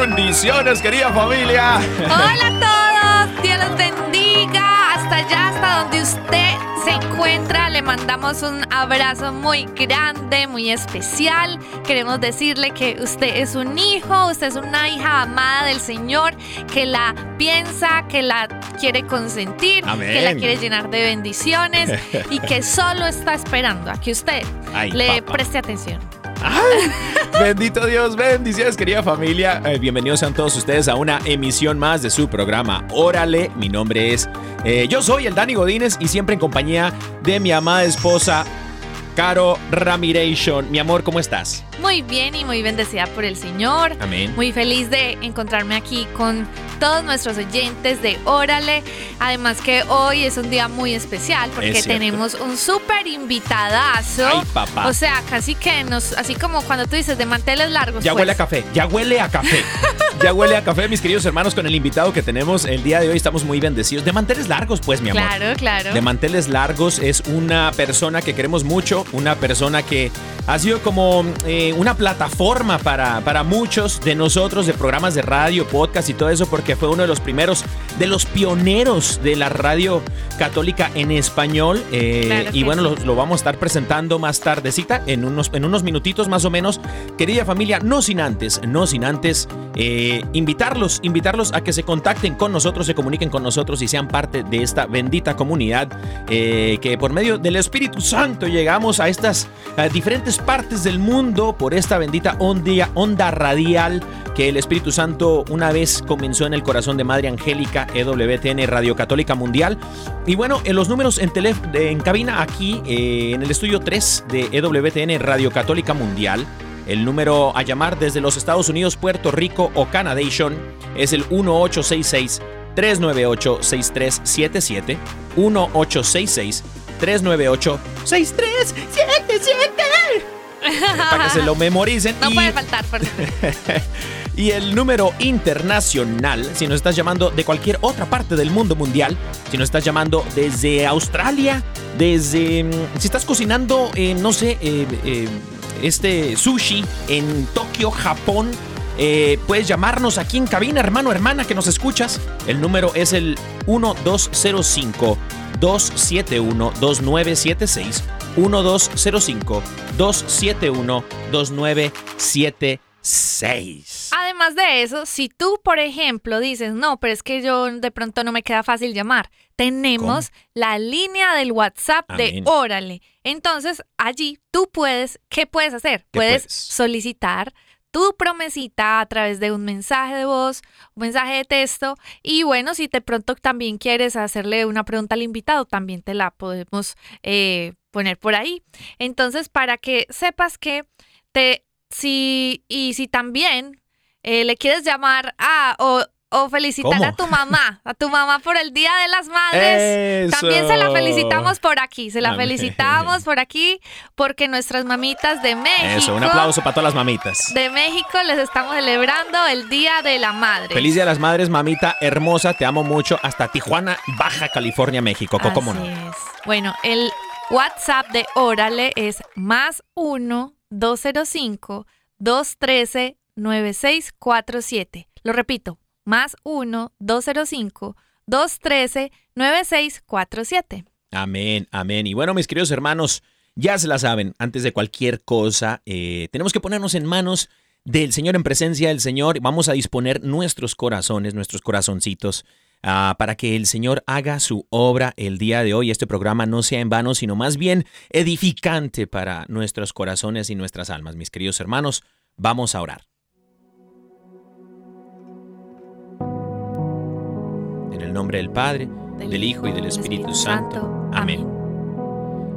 Bendiciones, querida familia. Hola a todos, Dios los bendiga. Hasta allá, hasta donde usted se encuentra, le mandamos un abrazo muy grande, muy especial. Queremos decirle que usted es un hijo, usted es una hija amada del Señor, que la piensa, que la quiere consentir, Amén. que la quiere llenar de bendiciones y que solo está esperando a que usted Ay, le preste atención. Bendito Dios, bendiciones, querida familia. Eh, bienvenidos sean todos ustedes a una emisión más de su programa Órale. Mi nombre es. eh, yo soy el Dani Godínez y siempre en compañía de mi amada esposa, Caro Ramiration. Mi amor, ¿cómo estás? Muy bien y muy bendecida por el Señor. Amén. Muy feliz de encontrarme aquí con todos nuestros oyentes de Órale. Además que hoy es un día muy especial porque Es tenemos un súper invitadazo. Ay, papá. O sea, casi que nos, así como cuando tú dices de manteles largos. Ya pues. huele a café, ya huele a café. Ya huele a café, mis queridos hermanos, con el invitado que tenemos el día de hoy. Estamos muy bendecidos. De manteles largos, pues, mi amor. Claro, claro. de manteles largos es una persona que queremos mucho, una persona que ha sido como eh, una plataforma para, para muchos de nosotros de programas de radio, podcast y todo eso, porque fue uno de los primeros, de los pioneros de la radio católica en español. eh, Claro y bueno, lo, lo vamos a estar presentando más tardecita, en unos, en unos minutitos más o menos. Querida familia, no sin antes, no sin antes eh, invitarlos, invitarlos a que se contacten con nosotros, se comuniquen con nosotros y sean parte de esta bendita comunidad que por medio del Espíritu Santo llegamos a estas eh, diferentes partes del mundo por esta bendita onda, onda radial que el Espíritu Santo una vez comenzó en el corazón de Madre Angélica, EWTN Radio Católica Mundial. Y bueno, en los números en, tele, en cabina aquí, eh, en el estudio 3 de EWTN Radio Católica Mundial, el número a llamar desde los Estados Unidos, Puerto Rico o Canadation es el 1866 398 6377 1866 398 6377 para que se lo memoricen No y- puede faltar. por- y el número internacional, si nos estás llamando de cualquier otra parte del mundo mundial, si nos estás llamando desde Australia, desde... mm, Si estás cocinando, eh, no sé, eh, eh, este sushi en Tokio, Japón, eh, puedes llamarnos aquí en cabina, hermano, hermana, que nos escuchas. El número es el 1205 271 2976 1205 271 2976 Además de eso, si tú, por ejemplo, dices, no, pero es que yo de pronto no me queda fácil llamar, tenemos la línea del WhatsApp de. Órale. Entonces, allí tú puedes, ¿qué puedes hacer? ¿Qué Puedes puedes? solicitar tu promesita a través de un mensaje de voz, un mensaje de texto. Y bueno, si de pronto también quieres hacerle una pregunta al invitado, también te la podemos eh, poner por ahí. Entonces, para que sepas que te, si, y si también eh, le quieres llamar a o, o felicitar ¿Cómo? a tu mamá, a tu mamá por el Día de las Madres. También se la felicitamos por aquí, se la felicitamos por aquí porque nuestras mamitas de México. Eso, un aplauso para todas las mamitas. De México les estamos celebrando el Día de la Madre. Feliz Día de las Madres, mamita hermosa, te amo mucho. Hasta Tijuana, Baja California, México. ¿Cómo no? es. Bueno, el WhatsApp de Órale es más 1-205-213-9647. Lo repito, más 1-205-213-9647. Amén, amén. Y bueno, mis queridos hermanos, ya se la saben, antes de cualquier cosa, eh, tenemos que ponernos en manos del Señor, en presencia del Señor. Vamos a disponer nuestros corazones, nuestros corazoncitos, ah, para que el Señor haga su obra el día de hoy. Este programa no sea en vano, sino más bien edificante para nuestros corazones y nuestras almas. Mis queridos hermanos, vamos a orar. En el nombre del Padre, del Hijo y del Espíritu Santo. Amén.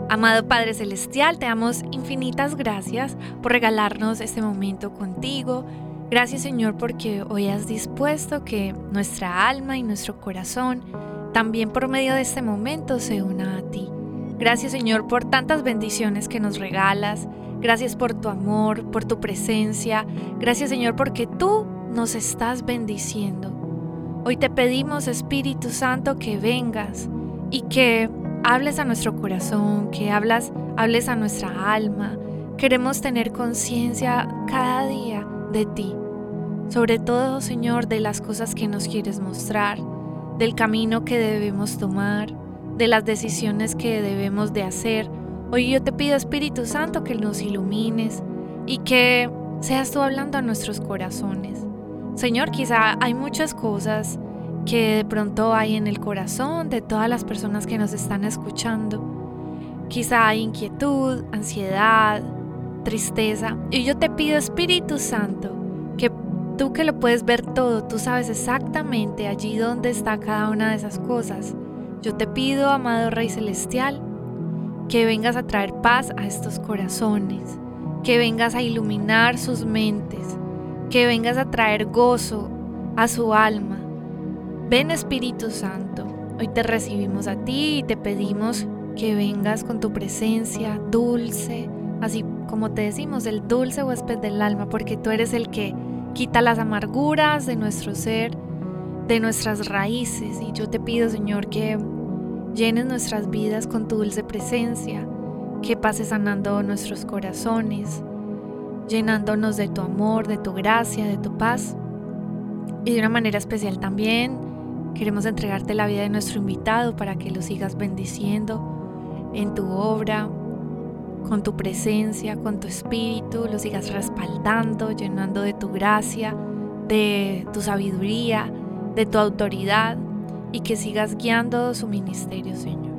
Amado Padre Celestial, te damos infinitas gracias por regalarnos este momento contigo. Gracias Señor porque hoy has dispuesto que nuestra alma y nuestro corazón también por medio de este momento se una a ti. Gracias Señor por tantas bendiciones que nos regalas. Gracias por tu amor, por tu presencia. Gracias Señor porque tú nos estás bendiciendo. Hoy te pedimos Espíritu Santo que vengas y que hables a nuestro corazón, que hablas, hables a nuestra alma. Queremos tener conciencia cada día de ti. Sobre todo, Señor, de las cosas que nos quieres mostrar, del camino que debemos tomar, de las decisiones que debemos de hacer. Hoy yo te pido, Espíritu Santo, que nos ilumines y que seas tú hablando a nuestros corazones. Señor, quizá hay muchas cosas que de pronto hay en el corazón de todas las personas que nos están escuchando. Quizá hay inquietud, ansiedad, tristeza. Y yo te pido, Espíritu Santo, que tú que lo puedes ver todo, tú sabes exactamente allí donde está cada una de esas cosas. Yo te pido, amado Rey Celestial, que vengas a traer paz a estos corazones, que vengas a iluminar sus mentes, que vengas a traer gozo a su alma. Ven Espíritu Santo, hoy te recibimos a ti y te pedimos que vengas con tu presencia dulce, así como te decimos, el dulce huésped del alma, porque tú eres el que quita las amarguras de nuestro ser, de nuestras raíces. Y yo te pido, Señor, que llenes nuestras vidas con tu dulce presencia, que pases sanando nuestros corazones, llenándonos de tu amor, de tu gracia, de tu paz. Y de una manera especial también queremos entregarte la vida de nuestro invitado para que lo sigas bendiciendo en tu obra, con tu presencia, con tu espíritu, lo sigas respaldando, llenando de tu gracia, de tu sabiduría, de tu autoridad y que sigas guiando su ministerio, Señor.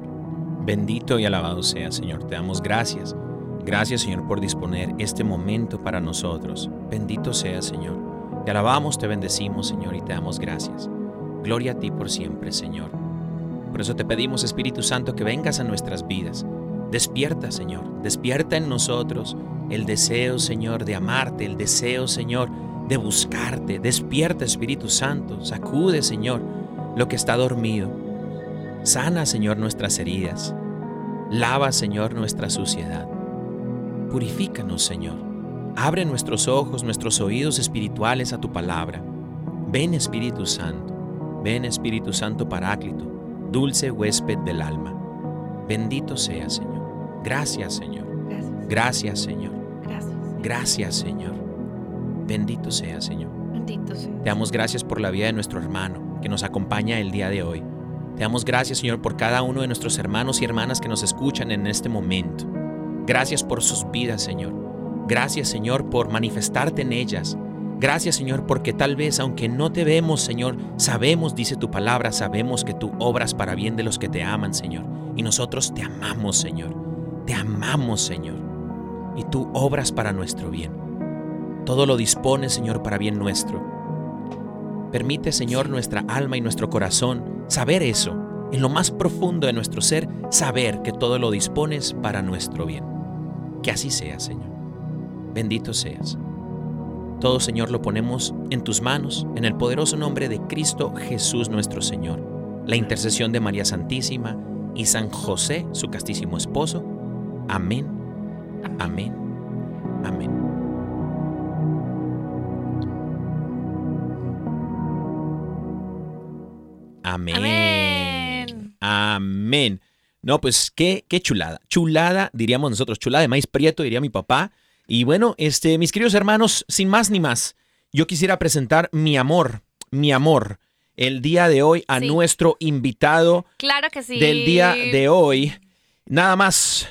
Bendito y alabado sea, Señor. Te damos gracias. Gracias, Señor, por disponer este momento para nosotros. Bendito sea, Señor. Te alabamos, te bendecimos, Señor, y te damos gracias. Gloria a ti por siempre, Señor. Por eso te pedimos, Espíritu Santo, que vengas a nuestras vidas. Despierta, Señor. Despierta en nosotros el deseo, Señor, de amarte, el deseo, Señor, de buscarte. Despierta, Espíritu Santo. Sacude, Señor, lo que está dormido. Sana, Señor, nuestras heridas. Lava, Señor, nuestra suciedad. Purifícanos, Señor. Abre nuestros ojos, nuestros oídos espirituales a tu palabra. Ven, Espíritu Santo. Ven, Espíritu Santo Paráclito, dulce huésped del alma. Bendito sea, Señor. Gracias, Señor. Gracias. Señor. Gracias. Gracias, Señor. Bendito sea, Señor. Bendito sea. Te damos gracias por la vida de nuestro hermano que nos acompaña el día de hoy. Te damos gracias, Señor, por cada uno de nuestros hermanos y hermanas que nos escuchan en este momento. Gracias por sus vidas, Señor. Gracias, Señor, por manifestarte en ellas. Gracias, Señor, porque tal vez, aunque no te vemos, Señor, sabemos, dice tu palabra, sabemos que tú obras para bien de los que te aman, Señor. Y nosotros te amamos, Señor. Te amamos, Señor. Y tú obras para nuestro bien. Todo lo dispones, Señor, para bien nuestro. Permite, Señor, nuestra alma y nuestro corazón saber eso, en lo más profundo de nuestro ser, saber que todo lo dispones para nuestro bien. Que así sea, Señor. Bendito seas. Todo, Señor, lo ponemos en tus manos, en el poderoso nombre de Cristo Jesús nuestro Señor. La intercesión de María Santísima y San José, su castísimo esposo. Amén. Amén. Amén. Amén. Amén. Amén. No, pues qué, qué chulada. Chulada, diríamos nosotros, chulada de maíz prieto, diría mi papá. Y bueno, este, mis queridos hermanos, sin más ni más, yo quisiera presentar mi amor mi amor, el día de hoy a Sí. nuestro invitado Claro que sí. del día de hoy, nada más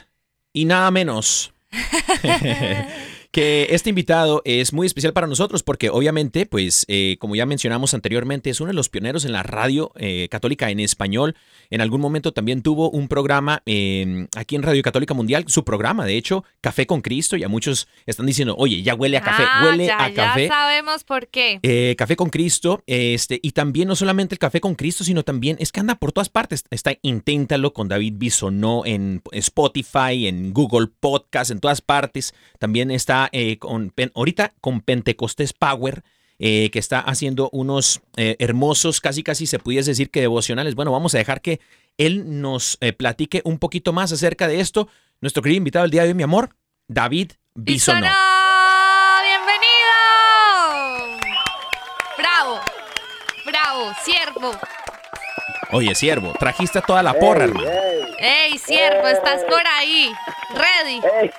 y nada menos que este invitado es muy especial para nosotros porque obviamente, pues, eh, como ya mencionamos anteriormente, es uno de los pioneros en la radio eh, católica en español. En algún momento también tuvo un programa eh, aquí en Radio Católica Mundial, su programa, de hecho, Café con Cristo, y a muchos están diciendo, oye, ya huele a café, Ah, huele ya, a ya café. sabemos por qué. Eh, café con Cristo, este, y también no solamente el Café con Cristo, sino también es que anda por todas partes. Está Inténtalo con David Bisonó en Spotify, en Google Podcast, en todas partes. También está eh, con, Pen- ahorita con Pentecostés Power, eh, que está haciendo unos eh, hermosos, casi casi se pudiese decir que devocionales. Bueno, vamos a dejar que él nos eh, platique un poquito más acerca de esto. Nuestro querido invitado del día de hoy, mi amor, David Bisonó. ¡Bienvenido! ¡Bravo! ¡Bravo! ¡Siervo! Oye, siervo, trajiste a toda la porra, hermano. ¡Ey, siervo! ¿Estás por ahí? ¿Ready?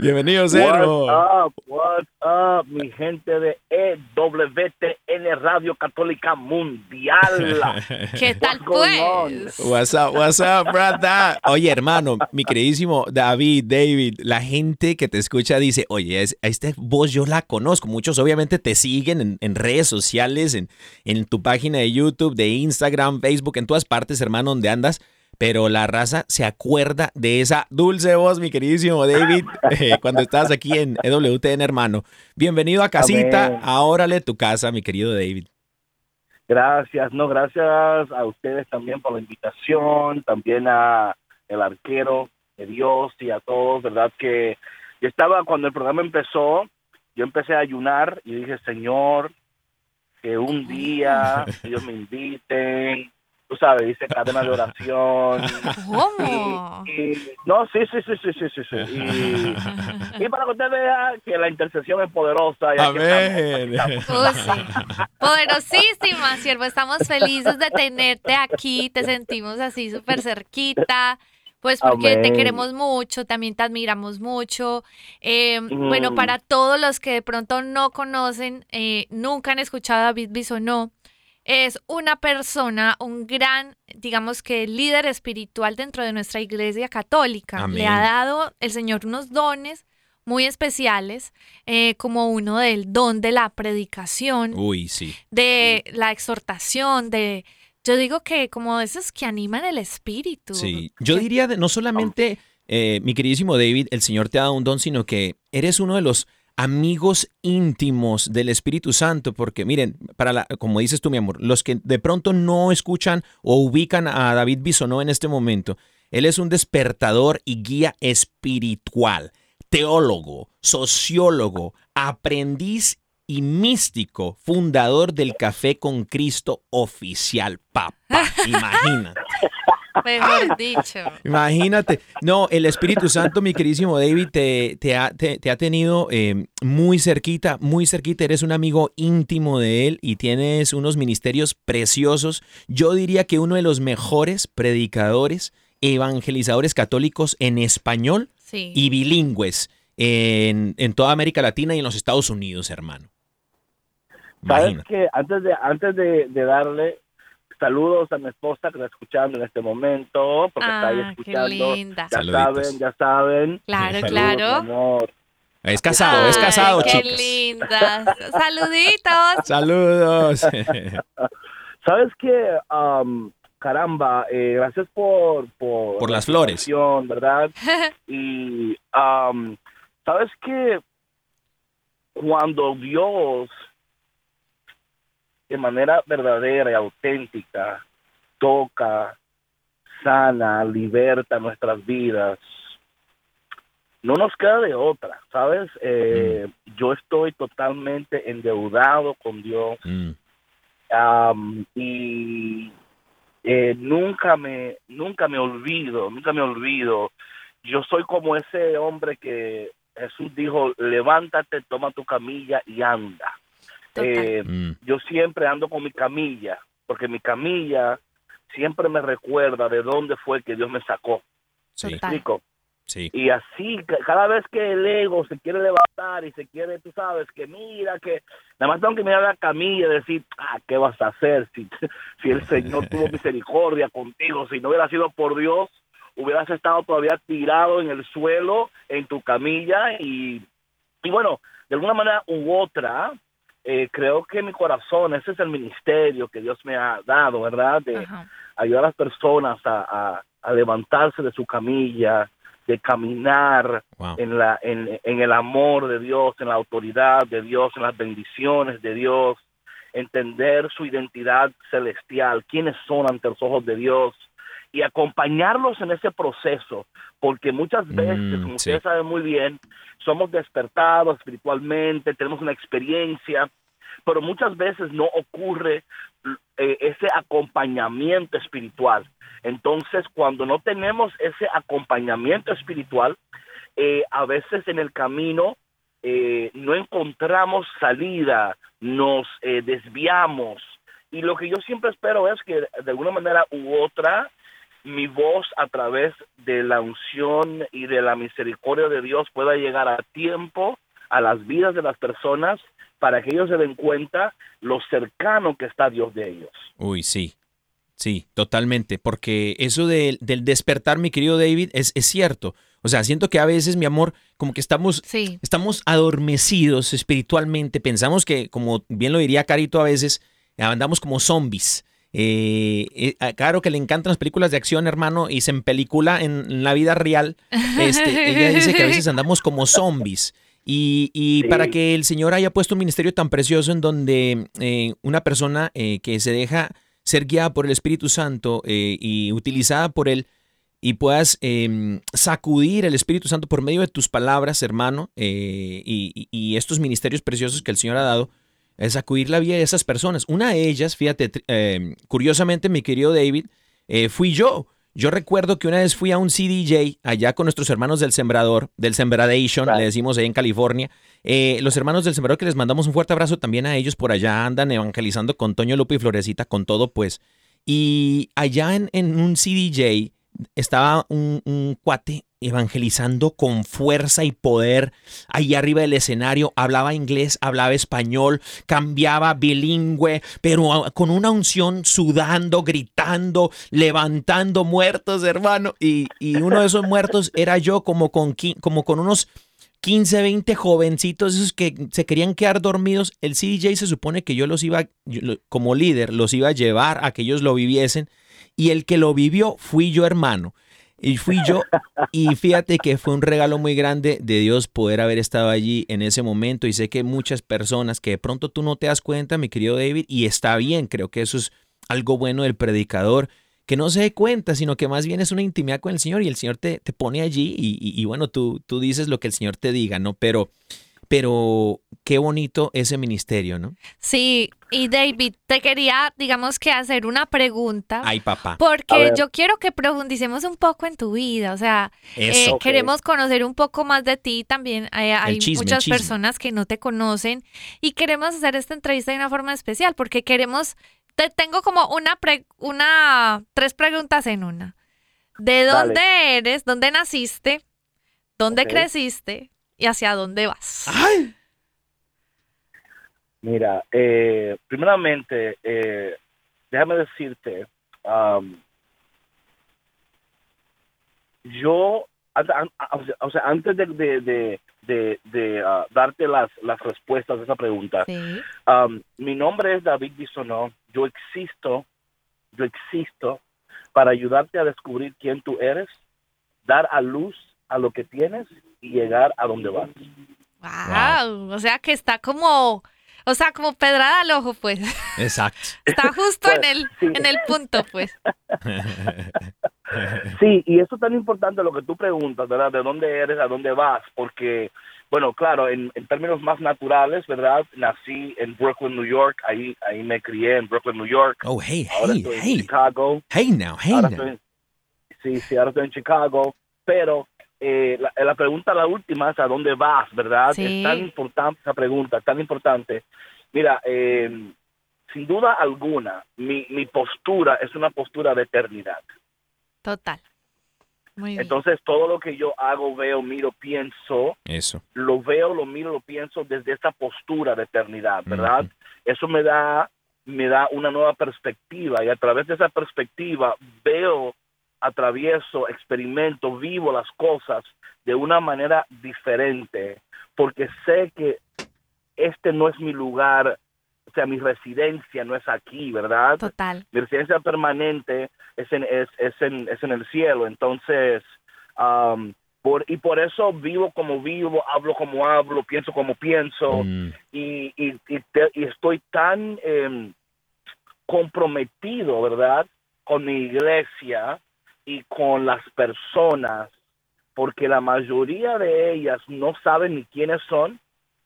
Bienvenido, What's up, what's up, mi gente de EWTN Radio Católica Mundial. ¿Qué tal pues? What's up, what's up, brother? Oye, hermano, mi queridísimo David, David, la gente que te escucha dice, oye, es- esta voz yo la conozco. Muchos obviamente te siguen en, en redes sociales, en, en tu página de YouTube, de Instagram, Facebook, en todas partes, hermano, donde andas. Pero la raza se acuerda de esa dulce voz, mi queridísimo David, eh, cuando estabas aquí en EWTN, hermano. Bienvenido a casita, Amén. ahora tu casa, mi querido David. Gracias, no, gracias a ustedes también por la invitación, también a el arquero de Dios y a todos, verdad que yo estaba cuando el programa empezó, yo empecé a ayunar y dije, Señor, que un día ellos me inviten, tú sabes, dice cadena de oración. ¿Cómo? Y- y- no, sí, sí, sí, sí, sí, sí, sí. Y, y para que usted vea que la intercesión es poderosa. Y aquí Amén. estamos, aquí estamos. Oh, sí. Poderosísima, siervo. Estamos felices de tenerte aquí. Te sentimos así súper cerquita. Pues porque te queremos mucho, también te admiramos mucho. Eh, Mm. Bueno, para todos los que de pronto no conocen, eh, nunca han escuchado a David Bisonó, es una persona, un gran, digamos que líder espiritual dentro de nuestra iglesia católica. Amén. Le ha dado el Señor unos dones muy especiales, eh, como uno del don de la predicación, Uy, sí. de la exhortación, de, yo digo que como esos que animan el espíritu. Sí, yo diría de- no solamente, eh, mi queridísimo David, el Señor te ha dado un don, sino que eres uno de los amigos íntimos del Espíritu Santo, porque miren, para la, como dices tú, mi amor, los que de pronto no escuchan o ubican a David Bisonó en este momento, él es un despertador y guía espiritual, teólogo, sociólogo, aprendiz y místico, fundador del Café con Cristo oficial, papá, imagínate. Mejor dicho. Imagínate. No, el Espíritu Santo, mi queridísimo David, te, te ha, te- te ha tenido eh, muy cerquita, muy cerquita. Eres un amigo íntimo de él y tienes unos ministerios preciosos. Yo diría que uno de los mejores predicadores, evangelizadores católicos en español Sí. y bilingües en, en toda América Latina y en los Estados Unidos, hermano. ¿Sabes Imagínate. que Antes de antes de, de darle saludos a mi esposa que está escuchando en este momento, porque está ahí Ah, qué escuchando. linda. Ya Saluditos. saben, ya saben. Claro, Saludos, claro. mi amor. Es casado, es casado, qué chicos. linda. Saluditos. Saludos. ¿Sabes qué? Am, caramba, eh, gracias por... Por, Por la las flores. ¿verdad? y, ¿sabes qué? Cuando Dios, de manera verdadera y auténtica, toca, sana, liberta nuestras vidas, no nos queda de otra, ¿sabes? Eh, Yo estoy totalmente endeudado con Dios. Mm, Am, y eh, nunca me nunca me olvido nunca me olvido. Yo soy como ese hombre que Jesús dijo levántate toma tu camilla y anda. Eh, mm. yo siempre ando con mi camilla porque mi camilla siempre me recuerda de dónde fue que Dios me sacó Sí. Total. explico Sí. Y así, ca- cada vez que el ego se quiere levantar y se quiere, tú sabes, que mira, que nada más tengo que mirar la camilla y decir, ah, ¿qué vas a hacer si, si el Señor tuvo misericordia contigo? Si no hubiera sido por Dios, hubieras estado todavía tirado en el suelo, en tu camilla y, y bueno, de alguna manera u otra, eh, creo que mi corazón, ese es el ministerio que Dios me ha dado, ¿verdad? De, Ajá. ayudar a las personas a, a- a levantarse de su camilla, de caminar Wow. en, la, en, en el amor de Dios, en la autoridad de Dios, en las bendiciones de Dios, entender su identidad celestial, quiénes son ante los ojos de Dios y acompañarlos en ese proceso, porque muchas veces, Mm, como sí. ustedes saben muy bien, somos despertados espiritualmente, tenemos una experiencia, pero muchas veces no ocurre eh, ese acompañamiento espiritual. Entonces, cuando no tenemos ese acompañamiento espiritual, eh, a veces en el camino eh, no encontramos salida, nos desviamos. Y lo que yo siempre espero es que de alguna manera u otra, mi voz a través de la unción y de la misericordia de Dios pueda llegar a tiempo a las vidas de las personas para que ellos se den cuenta lo cercano que está Dios de ellos. Uy, sí. Sí, totalmente. Porque eso de- del despertar, mi querido David, es, es cierto. O sea, siento que a veces, mi amor, como que estamos, Sí. estamos adormecidos espiritualmente. Pensamos que, como bien lo diría Carito a veces, andamos como zombies. Eh, eh, a Caro que le encantan las películas de acción, hermano, y se empelicula en, en la vida real. Este, ella dice que a veces andamos como zombies. Y, y Sí. para que el Señor haya puesto un ministerio tan precioso en donde eh, una persona eh, que se deja ser guiada por el Espíritu Santo eh, y utilizada por Él y puedas eh, sacudir el Espíritu Santo por medio de tus palabras, hermano, y, estos ministerios preciosos que el Señor ha dado, es sacudir la vida de esas personas. Una de ellas, fíjate, eh, curiosamente, mi querido David, fui yo. Yo recuerdo que una vez fui a un CDJ allá con nuestros hermanos del Sembrador, del Sembradation, Right. le decimos ahí en California. Eh, los hermanos del Sembrador que les mandamos un fuerte abrazo también a ellos por allá andan evangelizando con Toño Lupe y Florecita, con todo pues. Y allá en, en un CDJ estaba un, un cuate evangelizando con fuerza y poder ahí arriba del escenario, hablaba inglés, hablaba español, cambiaba bilingüe, pero con una unción sudando, gritando, levantando muertos, hermano. Y, y uno de esos muertos era yo como con, como con unos 15, 20 jovencitos esos que se querían quedar dormidos. El CDJ se supone que yo los iba, como líder, los iba a llevar a que ellos lo viviesen. Y el que lo vivió fui yo, hermano. Y fui yo. Y fíjate que fue un regalo muy grande de Dios poder haber estado allí en ese momento. Y sé que muchas personas que de pronto tú no te das cuenta, mi querido David, y está bien, creo que eso es algo bueno del predicador, que no se dé cuenta, sino que más bien es una intimidad con el Señor y el Señor te, te pone allí y, y- y bueno, tú, tú dices lo que el Señor te diga, ¿no? Pero, pero qué bonito ese ministerio, ¿no? Sí, y David, te quería, digamos que hacer una pregunta. Ay, papá. Porque yo quiero que profundicemos un poco en tu vida, o sea, eh, queremos conocer un poco más de ti también. eh, hay chisme, muchas personas que no te conocen y queremos hacer esta entrevista de una forma especial porque queremos, te tengo como una, pre- una, tres preguntas en una. ¿De Dale. dónde eres? ¿Dónde naciste? ¿Dónde creciste? ¿Y hacia dónde vas? Ay, Mira, eh, primeramente, eh, déjame decirte, am, yo, an- an- o sea- o sea, antes de, de, de, de- de, ah, darte las, las respuestas a esa pregunta, Sí. am, mi nombre es David Bisonó, yo existo, yo existo para ayudarte a descubrir quién tú eres, dar a luz a lo que tienes y llegar a donde vas. Wow. O sea que está como, o sea, como pedrada al ojo, pues. exacto. Está justo en Pues, el, sí. en el punto, pues. Sí, y eso es tan importante lo que tú preguntas, ¿verdad? ¿De dónde eres, a dónde vas? Porque, bueno, claro, en, en términos más naturales, ¿verdad? Nací en Brooklyn, New York, ahí, ahí me crié en Brooklyn, New York. Oh, hey, Ahora hey, estoy en hey. Chicago. Hey now, hey Ahora now. estoy, sí, sí, ahora estoy en Chicago. Pero eh, la, la pregunta, la última, es a dónde vas, ¿verdad? Sí. Es tan importante esa pregunta, tan importante. Mira, eh, sin duda alguna, mi, mi postura es una postura de eternidad. Total. Muy bien. Entonces, todo lo que yo hago, veo, miro, pienso, Eso. lo veo, lo miro, lo pienso desde esta postura de eternidad, ¿verdad? Ujú. Eso me da, me da una nueva perspectiva y a través de esa perspectiva veo, atravieso, experimento, vivo las cosas de una manera diferente, porque sé que este no es mi lugar, o sea, mi residencia no es aquí, ¿verdad? Total. mi residencia permanente es en, es, es en, es en el cielo. Entonces, por, y por eso vivo como vivo, hablo como hablo, pienso como pienso, Mm, y, y, y, te- y estoy tan em, comprometido, ¿verdad?, con mi iglesia y con las personas, porque la mayoría de ellas no saben ni quiénes son,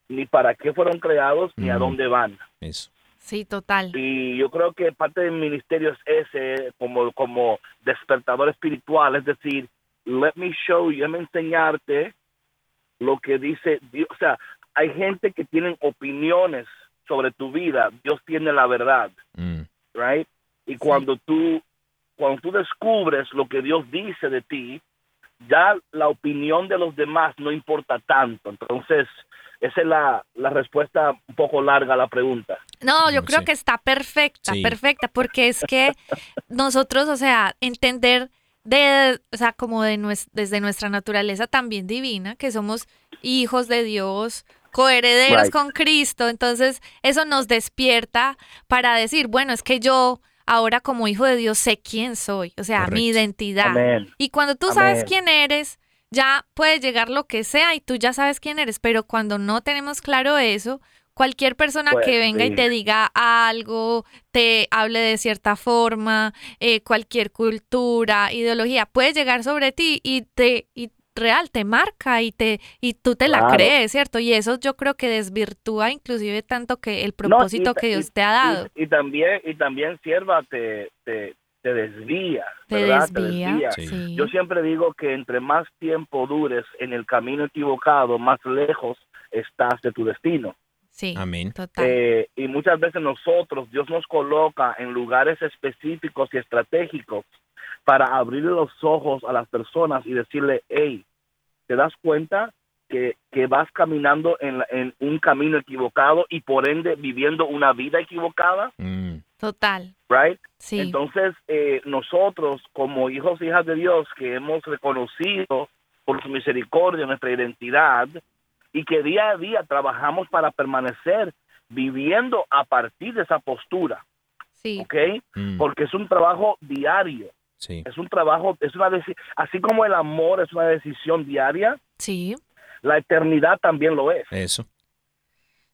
ni para qué fueron creados, ni a dónde van. eso. Sí, total. Y yo creo que parte del ministerio es ese, como, como despertador espiritual, es decir, let me show you, déjame enseñarte lo que dice Dios. O sea, hay gente que tienen opiniones sobre tu vida, Dios tiene la verdad, Mm, right? Y cuando tú, cuando tú descubres lo que Dios dice de ti, ya la opinión de los demás no importa tanto. Entonces, esa es la, la respuesta un poco larga a la pregunta. No, yo creo sí. que está perfecta, Sí. perfecta, porque es que nosotros, o sea, entender de, o sea, como de nues- desde nuestra naturaleza también divina, que somos hijos de Dios, coherederos Right. con Cristo, entonces eso nos despierta para decir, bueno, es que yo ahora como hijo de Dios sé quién soy, o sea, mi identidad. Amén. Y cuando tú sabes quién eres, ya puede llegar lo que sea y tú ya sabes quién eres, pero cuando no tenemos claro eso, cualquier persona Pues, que venga y te diga algo, te hable de cierta forma, eh, cualquier cultura, ideología, puede llegar sobre ti y te y real te marca y te y tú te la crees, ¿cierto? Y eso yo creo que desvirtúa inclusive tanto que el No, y propósito que y- Dios te ha dado. Y, y también, y también sierva te, te, te desvía, Te ¿verdad? desvía. Sí. Yo siempre digo que entre más tiempo dures en el camino equivocado, más lejos estás de tu destino. Sí. Amén. Total. Eh, y muchas veces nosotros, Dios nos coloca en lugares específicos y estratégicos para abrir los ojos a las personas y decirle, hey, ¿te das cuenta que, que vas caminando en, la- en un camino equivocado y por ende viviendo una vida equivocada? Mm, Total. Right? Sí. Entonces, eh, nosotros como hijos e hijas de Dios que hemos reconocido por su misericordia nuestra identidad y que día a día trabajamos para permanecer viviendo a partir de esa postura, sí. ¿ok? mm, Porque es un trabajo diario, sí. es un trabajo, es una deci- así como el amor es una decisión diaria, Sí. la eternidad también lo es. Eso.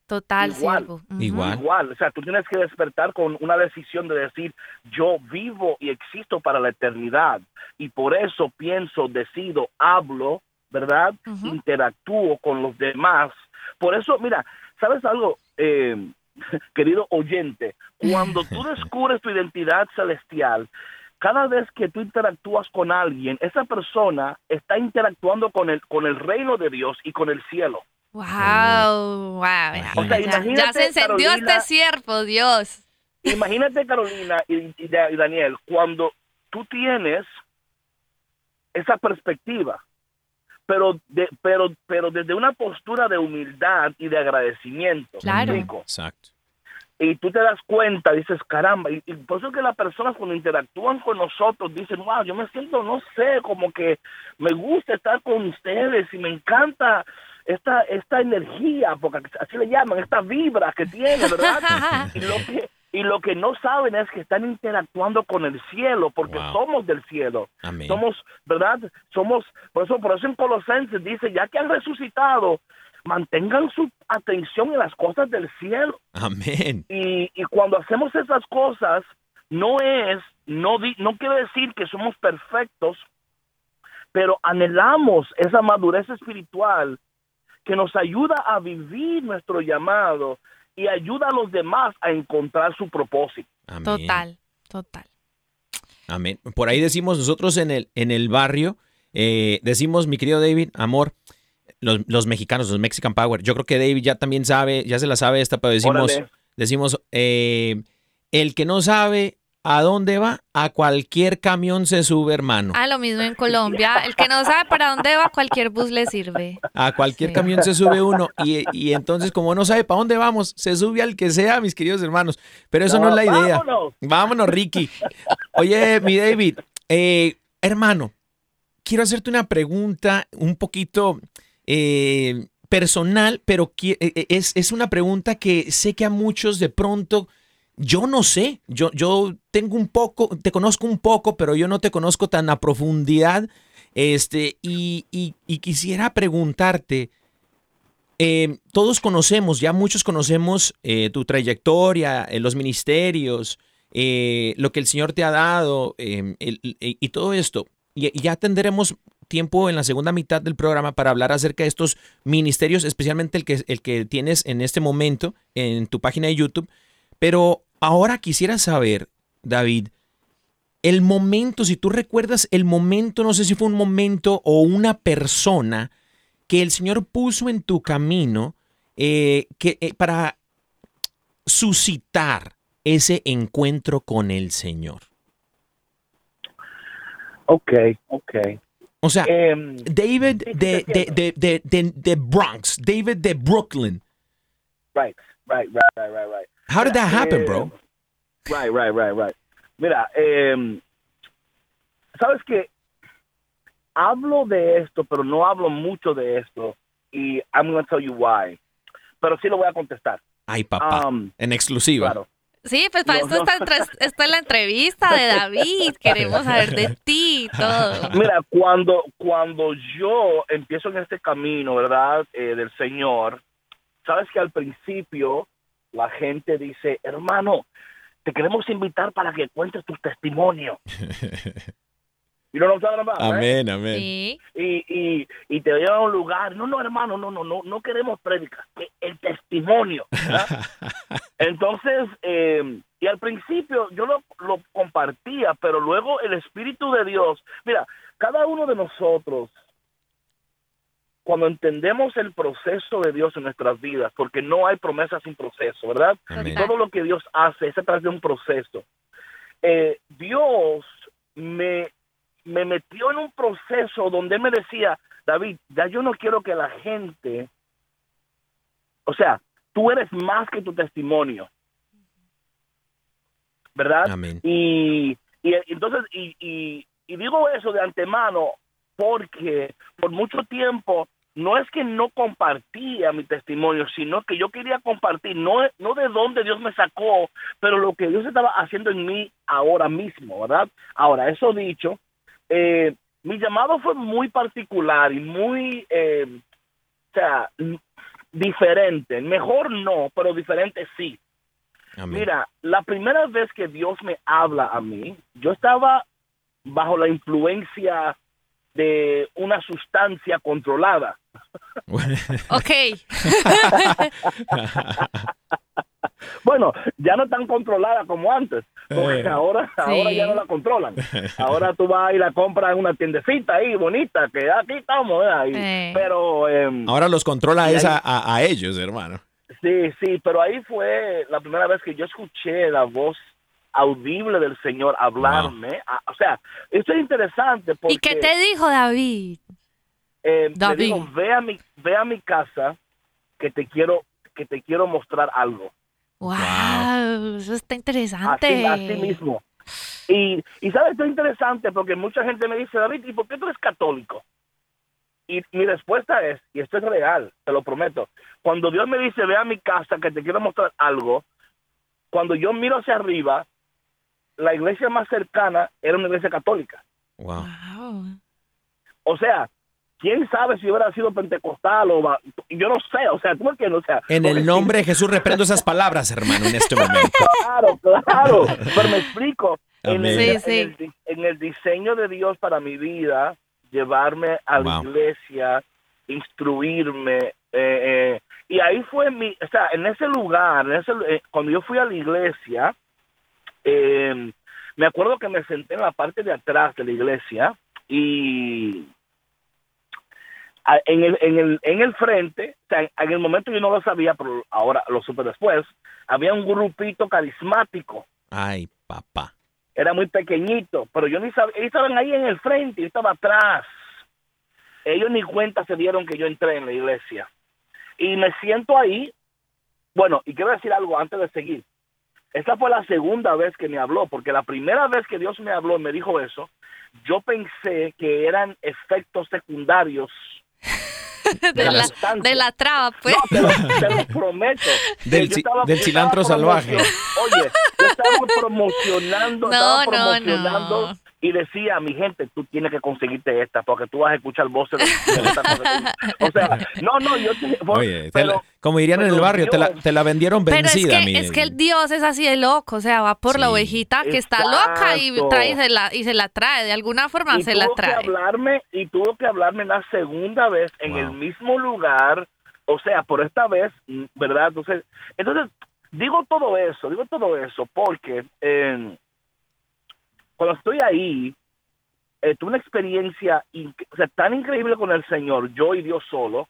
Total, Igual, siervo. Ujú. igual. Igual, o sea, tú tienes que despertar con una decisión de decir, yo vivo y existo para la eternidad y por eso pienso, decido, hablo, ¿verdad? Interactúo con los demás. Por eso, mira, ¿sabes algo, eh, querido oyente? Cuando tú descubres tu identidad celestial, cada vez que tú interactúas con alguien, esa persona está interactuando con el, con el reino de Dios y con el cielo. Wow, wow. ya, O sea, ya- ya imagínate, se encendió Carolina, este siervo, Dios. Imagínate, Carolina y, y Da- y Daniel, cuando tú tienes esa perspectiva, pero, de, pero, pero desde una postura de humildad y de agradecimiento. ¿me Claro. explico? Exacto. Y tú te das cuenta, dices, caramba, y, y por eso que las personas cuando interactúan con nosotros dicen, wow, yo me siento, no sé, como que me gusta estar con ustedes y me encanta esta, esta energía, porque así le llaman, esta vibra que tiene, ¿verdad? y, lo que, y lo que no saben es que están interactuando con el cielo, porque Wow. somos del cielo. Amén. Somos, ¿verdad? Somos, por eso, por eso en Colosenses dice, ya que han resucitado, mantengan su atención en las cosas del cielo. Amén. Y, y cuando hacemos esas cosas, no es, no, di- no quiere decir que somos perfectos, pero anhelamos esa madurez espiritual que nos ayuda a vivir nuestro llamado y ayuda a los demás a encontrar su propósito. Amén. Total, total. Amén. Por ahí decimos nosotros en el, en el barrio, eh, decimos, mi querido David, amor, los, los mexicanos, los Mexican Power. Yo creo que David ya también sabe, ya se la sabe esta, pero decimos, Órale. decimos, eh, el que no sabe, ¿a dónde va? A cualquier camión se sube, hermano. Ah, lo mismo en Colombia. El que no sabe para dónde va, cualquier bus le sirve. A cualquier Sí. camión se sube uno y, y entonces como no sabe para dónde vamos, se sube al que sea, mis queridos hermanos. Pero eso no, es la idea. Vámonos. Vámonos, Ricky. Oye, mi David, eh, hermano, quiero hacerte una pregunta un poquito eh, personal, pero eh, eh, es, es una pregunta que sé que a muchos de pronto, yo no sé, yo, yo tengo un poco, te conozco un poco, pero yo no te conozco tan a profundidad. Este, y, y- quisiera preguntarte, eh, todos conocemos, ya muchos conocemos eh, tu trayectoria, eh, los ministerios, eh, lo que el Señor te ha dado el- el- y todo esto. Y ya tendremos tiempo en la segunda mitad del programa para hablar acerca de estos ministerios, especialmente el que, el que tienes en este momento en tu página de YouTube. Pero ahora quisiera saber, David, el momento, si tú recuerdas el momento, no sé si fue un momento o una persona que el Señor puso en tu camino eh, que, eh, para suscitar ese encuentro con el Señor. Ok, ok. O sea, Em, David de, de, de- de Bronx, David de Brooklyn. right, right, right, right, right, right. How did that happen, Eh, bro? Right, right, right, right. Mira, em, sabes que hablo de esto, pero no hablo mucho de esto, y I'm going to tell you why. Pero sí lo voy a contestar. Ay, papá, Um, en exclusiva. claro. Sí, pues para No, esto, no. Está, entre- esto es la entrevista de David. Queremos saber de ti y todo. Mira, cuando, cuando yo empiezo en este camino, ¿verdad? Eh, del Señor, sabes que al principio la gente dice, hermano, te queremos invitar para que cuentes tu testimonio. What I'm talking about, right? Amén, amén. Sí. y, y, y te llevan a un lugar. No, no, hermano, no, no, no, no queremos prédicas, que el testimonio. Entonces, eh, y al principio yo lo, lo compartía, pero luego el Espíritu de Dios, mira, cada uno de nosotros, cuando entendemos el proceso de Dios en nuestras vidas, porque no hay promesa sin proceso, ¿verdad? Amén. Todo lo que Dios hace es a través de un proceso. Eh, Dios me, me metió en un proceso donde él me decía, David, ya yo no quiero que la gente, o sea, tú eres más que tu testimonio, ¿verdad? Amén. Y, y entonces, y, y, y digo eso de antemano porque por mucho tiempo no es que no compartía mi testimonio, sino que yo quería compartir, no, no de dónde Dios me sacó, pero lo que Dios estaba haciendo en mí ahora mismo, ¿verdad? Ahora, eso dicho, eh, mi llamado fue muy particular y muy, eh, o sea, diferente. Mejor no, pero diferente sí. Amén. Mira, la primera vez que Dios me habla a mí, yo estaba bajo la influencia de una sustancia controlada. Ok. Bueno, ya no tan controlada como antes, porque Eh. ahora, ahora ya no la controlan. Ahora tú vas y la compras en una tiendecita ahí bonita, que aquí estamos, Eh. pero em, Ahora los controla Y es ahí- a, a- a ellos, hermano. sí, sí, pero ahí fue la primera vez que yo escuché la voz audible del Señor hablarme. Ah, O sea, esto es interesante porque... ¿Y qué te dijo David? Eh, David. Ve a mi, ve a mi casa que te quiero, que te quiero mostrar algo. Wow, eso está interesante. Así, así mismo. Y, y sabes, esto es interesante porque mucha gente me dice, David, ¿y por qué tú eres católico? Y mi respuesta es, y esto es real, te lo prometo, cuando Dios me dice, ve a mi casa que te quiero mostrar algo, cuando yo miro hacia arriba, la iglesia más cercana era una iglesia católica. Wow. Wow. O sea, quién sabe si hubiera sido pentecostal o va- yo no sé, o sea, tú me entiendes, o sea, En el nombre de Jesús reprendo esas palabras, hermano, en este momento. Claro, claro, pero me explico. En el, Sí, en el di- en el diseño de Dios para mi vida, llevarme a la iglesia, instruirme, eh, eh, y ahí fue mi, o sea, en ese lugar, en ese, eh, cuando yo fui a la iglesia, eh, me acuerdo que me senté en la parte de atrás de la iglesia y en el, en el, en el frente, o sea, en el momento yo no lo sabía, pero ahora lo supe después, había un grupito carismático. Ay, papá. era muy pequeñito, pero yo ni sabía, ellos estaban ahí en el frente, yo estaba atrás. Ellos ni cuenta se dieron que yo entré en la iglesia. Y me siento ahí, bueno, y quiero decir algo antes de seguir. Esta fue la segunda vez que me habló, porque la primera vez que Dios me habló, me dijo eso, yo pensé que eran efectos secundarios de, la, sustancia. de la traba, pues. No, te lo, te lo prometo. Del Yo ci- estaba- del yo cilantro salvaje. Oye, yo estaba promocionando, No, estaba no, promocionando no. Y decía a mi gente, tú tienes que conseguirte esta porque tú vas a escuchar voces de, de esta cosa. O sea, no, no, yo te, Oye, te pero- la- como dirían en el barrio, te la, te la vendieron Pero es vencida, que, es que el Dios es así de loco, o sea, va por la ovejita que está loca y, trae, y, se la, y se la trae, de alguna forma y se la tuvo que trae. hablarme y tuvo que hablarme la segunda vez en Wow. el mismo lugar o sea por esta vez mm, verdad entonces entonces digo todo eso digo todo eso porque eh, cuando estoy ahí eh, tuve una experiencia o sea, tan increíble con el Señor yo y Dios solo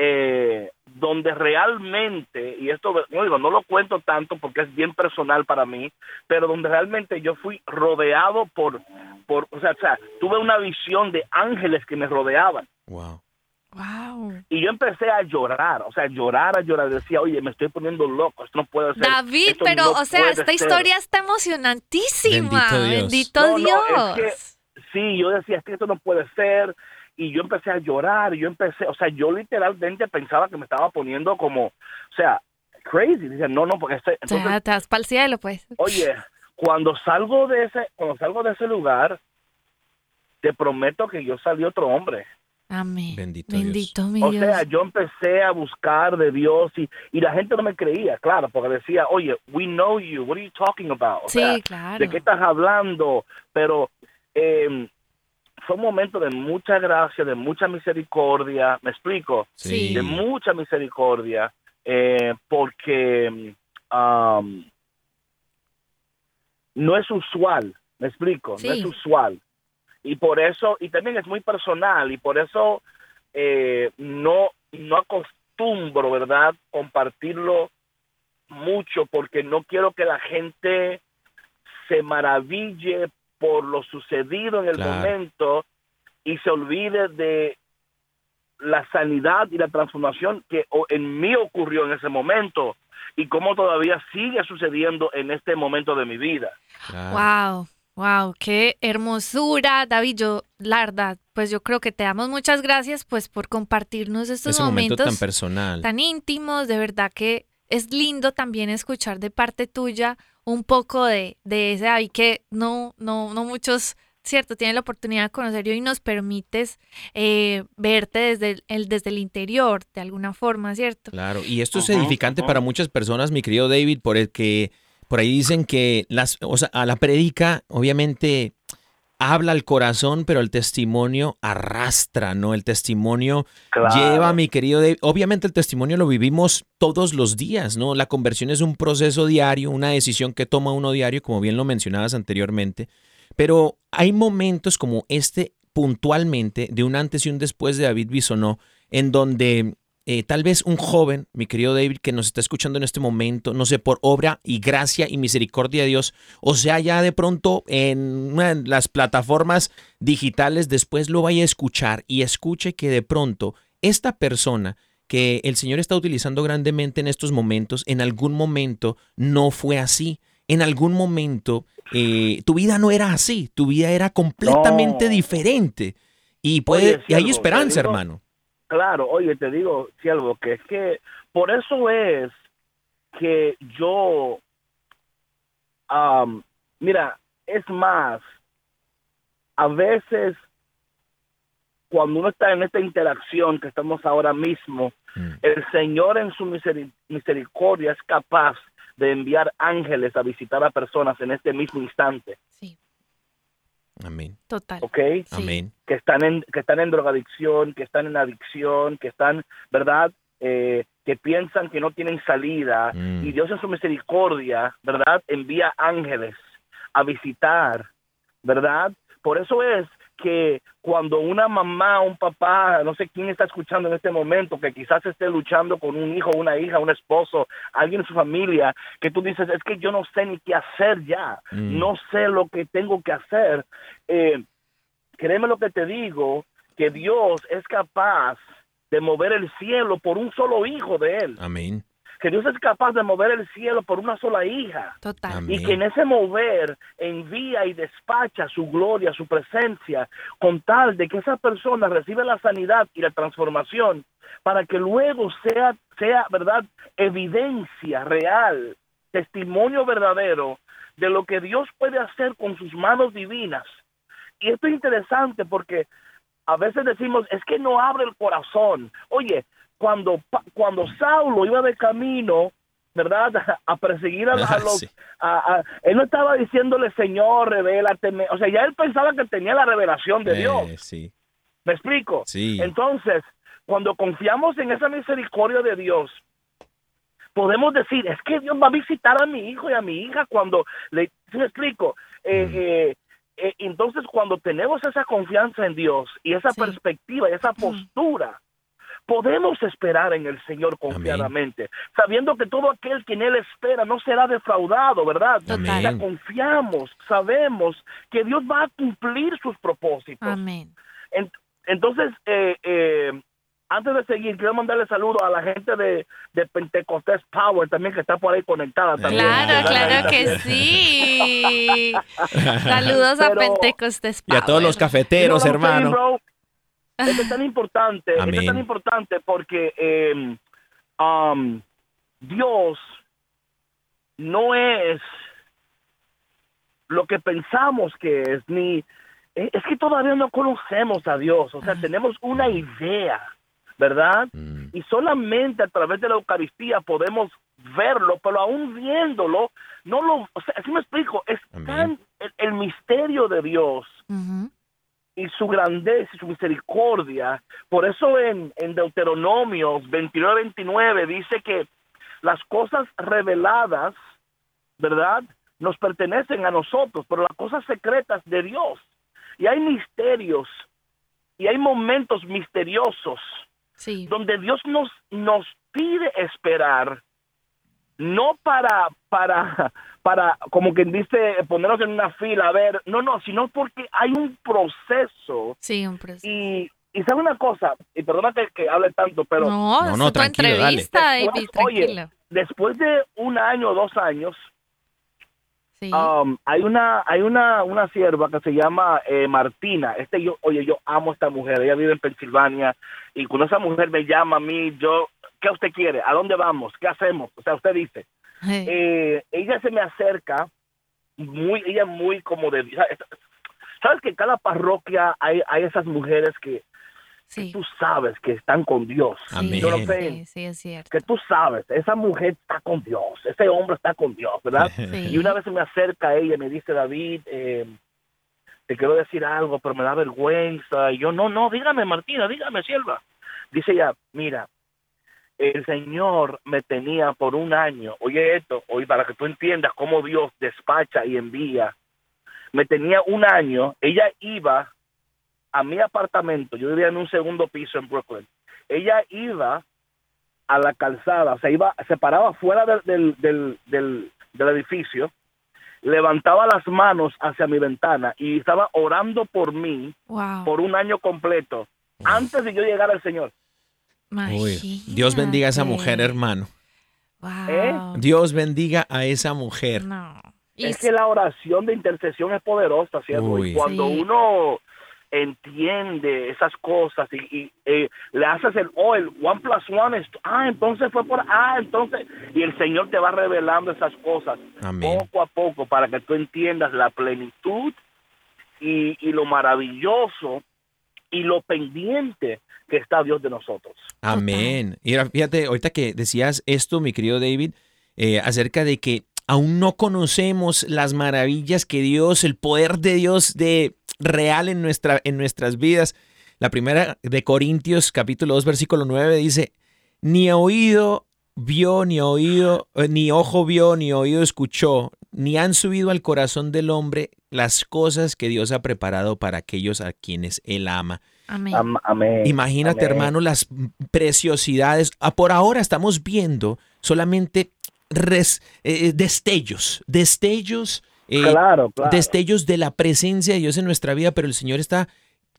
eh, donde realmente, y esto no, digo, no lo cuento tanto porque es bien personal para mí, pero donde realmente yo fui rodeado por, por o, sea, o sea, tuve una visión de ángeles que me rodeaban. Wow. Wow. Y yo empecé a llorar, o sea, llorar, a llorar. Decía, oye, me estoy poniendo loco, esto no puede ser. David, esto pero, no o sea, esta ser". historia está emocionantísima. Bendito Dios. Bendito No, no, es Sí, yo decía, es que esto no puede ser. Y yo empecé a llorar, y yo empecé, o sea, yo literalmente pensaba que me estaba poniendo como, o sea, crazy. Dice, no, no, porque este, entonces, sea, te vas para el cielo, pues. Oye, cuando salgo de ese, cuando salgo de ese lugar, te prometo que yo salí otro hombre. Amén. Bendito Dios. Bendito mi O Dios. sea, yo empecé a buscar de Dios y, y la gente no me creía, claro, porque decía, oye, we know you, what are you talking about? O sí, sea, claro. ¿De qué estás hablando? Pero eh, fue un momento de mucha gracia, de mucha misericordia, ¿me explico? Sí. de mucha misericordia, eh, porque um, no es usual, me explico, no Sí. es usual. Y por eso, y también es muy personal, y por eso eh, no, no acostumbro, ¿verdad?, compartirlo mucho, porque no quiero que la gente se maraville por lo sucedido en el Claro. momento y se olvide de la sanidad y la transformación que o- en mí ocurrió en ese momento y cómo todavía sigue sucediendo en este momento de mi vida. Claro. Wow, wow, qué hermosura, David. Yo, la verdad, pues yo creo que te damos muchas gracias pues por compartirnos estos Ese momento momentos tan personal. tan íntimos. De verdad que es lindo también escuchar de parte tuya un poco de, de ese David que no, no, no muchos, cierto, tienen la oportunidad de conocer y hoy nos permites eh, verte desde el, el- desde el interior, de alguna forma, ¿cierto? Claro, y esto es edificante ajá. para muchas personas, mi querido David, por el que por ahí dicen que las, o sea, a la predica, obviamente habla al corazón, pero el testimonio arrastra, ¿no? El testimonio Claro. lleva, mi querido David. Obviamente el testimonio lo vivimos todos los días, ¿no? La conversión es un proceso diario, una decisión que toma uno diario, como bien lo mencionabas anteriormente. Pero hay momentos como este puntualmente de un antes y un después de David Bisonó, en donde eh, tal vez un joven, mi querido David, que nos está escuchando en este momento, no sé, por obra y gracia y misericordia de Dios, o sea, ya de pronto en una las plataformas digitales, después lo vaya a escuchar y escuche que de pronto esta persona que el Señor está utilizando grandemente en estos momentos, en algún momento no fue así. En algún momento eh, tu vida no era así, tu vida era completamente No. diferente. Y, puede, Oye, y hay esperanza, hermano. Claro, oye, te digo, si algo que es que por eso es que yo, am, mira, es más, a veces cuando uno está en esta interacción que estamos ahora mismo, Mm. el Señor en su miseri- misericordia es capaz de enviar ángeles a visitar a personas en este mismo instante, Sí, Amén. total. ¿ok? Sí. Amén. que están en que están en drogadicción, que están en adicción, que están, ¿verdad? Eh, que piensan que no tienen salida Mm. y Dios en su misericordia, ¿verdad? Envía ángeles a visitar, ¿verdad? Por eso es que cuando una mamá, un papá, no sé quién está escuchando en este momento, que quizás esté luchando con un hijo, una hija, un esposo, alguien en su familia, que tú dices, es que yo no sé ni qué hacer ya, Mm. no sé lo que tengo que hacer. Eh, créeme lo que te digo, que Dios es capaz de mover el cielo por un solo hijo de él, Amén. Que Dios es capaz de mover el cielo por una sola hija. Total. Amén. Y que en ese mover envía y despacha su gloria, su presencia, con tal de que esa persona reciba la sanidad y la transformación, para que luego sea, sea verdad, evidencia real, testimonio verdadero de lo que Dios puede hacer con sus manos divinas. Y esto es interesante porque a veces decimos, es que no abre el corazón. Oye, cuando, cuando Saulo iba de camino, ¿verdad? A perseguir a, a los... Sí. a- a- él no estaba diciéndole, Señor, revélate. O sea, ya él pensaba que tenía la revelación de Eh, Dios. sí, ¿Me explico? sí. Entonces, cuando confiamos en esa misericordia de Dios, podemos decir, es que Dios va a visitar a mi hijo y a mi hija cuando le... ¿sí me explico? Eh, Mm. eh, eh, entonces, cuando tenemos esa confianza en Dios y esa Sí. perspectiva y esa postura, podemos esperar en el Señor confiadamente, sabiendo que todo aquel que en Él espera no será defraudado, ¿verdad? Amén. confiamos, sabemos que Dios va a cumplir sus propósitos. Amén. En- entonces, eh, eh, antes de seguir, quiero mandarle saludos a la gente de, de Pentecostés Power también que está por ahí conectada. También. Claro, claro que sí. Saludos a Pentecostés Y a todos los Power. cafeteros, You know what I'm saying, hermano. Esto es tan importante, esto es tan importante porque eh, um, Dios no es lo que pensamos que es, ni eh, es que todavía no conocemos a Dios, o sea, Ah. tenemos una idea, ¿verdad? Mm, y solamente a través de la Eucaristía podemos verlo, pero aún viéndolo, no lo, o sea, así me explico, es Amén. tan el, el misterio de Dios. Y su grandeza y su misericordia. Por eso en, en Deuteronomios 29-29 dice que las cosas reveladas, ¿verdad? Nos pertenecen a nosotros, pero las cosas secretas de Dios. Y hay misterios y hay momentos misteriosos Sí. donde Dios nos, nos pide esperar, no para, para, para, como quien dice, ponernos en una fila, a ver, no, no, sino porque hay un proceso Sí, un proceso. y, y sabe una cosa, y perdona que, que hable tanto, pero no, No, no, tu tranquilo, dale. entrevista, David, tranquilo. oye, después de un año o dos años, Sí. um, hay una hay una una sierva que se llama eh, Martina. Este yo, oye, yo amo a esta mujer. Ella vive en Pensilvania y cuando esa mujer me llama a mí, yo, ¿qué usted quiere? ¿A dónde vamos? ¿Qué hacemos? O sea, usted dice. Eh, ella se me acerca muy, ella muy como de, sabes que en cada parroquia hay hay esas mujeres que sí. tú sabes que están con Dios. Amén. What I'm saying? sí, sí, es cierto. que tú sabes, esa mujer está con Dios, ese hombre está con Dios, ¿verdad? Sí. Y una vez se me acerca ella y me dice, David, eh, te quiero decir algo, pero me da vergüenza. Y yo, no, no, dígame, Martina, dígame, sierva. Dice ella, mira, el Señor me tenía por un año, oye esto, hoy para que tú entiendas cómo Dios despacha y envía, me tenía un año, ella iba a mi apartamento, yo vivía en un segundo piso en Brooklyn, ella iba a la calzada, o sea, iba, se paraba fuera del, del, del, del, del edificio, levantaba las manos hacia mi ventana y estaba orando por mí Wow. por un año completo, antes de yo llegar al Señor. Uy, Dios bendiga a esa mujer, hermano. Wow. ¿Eh? Dios bendiga a esa mujer. No. Y Es que la oración de intercesión es poderosa, ¿cierto? Uy. Y cuando Sí. uno entiende esas cosas y, y, eh, le haces el, oh, el one plus one, es, ah, entonces fue por, ah, entonces, y el Señor te va revelando esas cosas Amén. poco a poco para que tú entiendas la plenitud y, y lo maravilloso y lo pendiente que está Dios de nosotros. Amén. Y fíjate, ahorita que decías esto, mi querido David, eh, acerca de que aún no conocemos las maravillas que Dios, el poder de Dios de real en, nuestra, en nuestras vidas. La primera de Corintios, capítulo 2, versículo 9, dice, ni oído vio, ni oído, eh, ni ojo vio, ni oído escuchó, ni han subido al corazón del hombre las cosas que Dios ha preparado para aquellos a quienes Él ama. Amén. Am- amén. Imagínate, Amén. hermano, las preciosidades. Ah, Por ahora estamos viendo solamente res- eh, destellos, destellos, eh, Claro, claro. destellos de la presencia de Dios en nuestra vida, pero el Señor está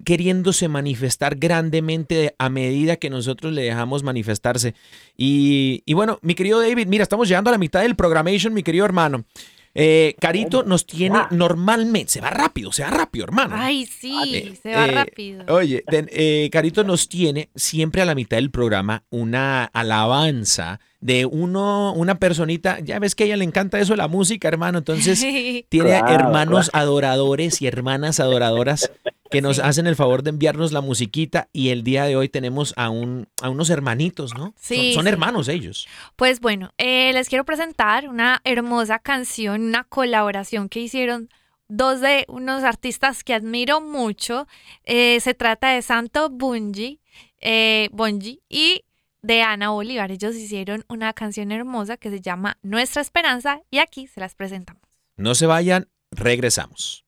queriéndose manifestar grandemente a medida que nosotros le dejamos manifestarse. Y, y bueno, mi querido David, mira, estamos llegando a la mitad del programation, mi querido hermano. Eh, Carito nos tiene normalmente, se va rápido, se va rápido, hermano. Ay, sí, Eh, se va eh, rápido. Oye, eh, Carito nos tiene siempre a la mitad del programa una alabanza de uno, una personita. Ya ves que a ella le encanta eso de la música, hermano. Entonces tiene Claro, hermanos adoradores y hermanas adoradoras que nos Sí. hacen el favor de enviarnos la musiquita. Y el día de hoy tenemos a, un, a unos hermanitos, ¿no? Sí, son son sí. hermanos ellos. Pues bueno, eh, les quiero presentar una hermosa canción, una colaboración que hicieron dos de unos artistas que admiro mucho. Eh, se trata de Santo Bungi, eh, Bongi y de Ana Bolívar. Ellos hicieron una canción hermosa que se llama Nuestra Esperanza y aquí se las presentamos. No se vayan, regresamos.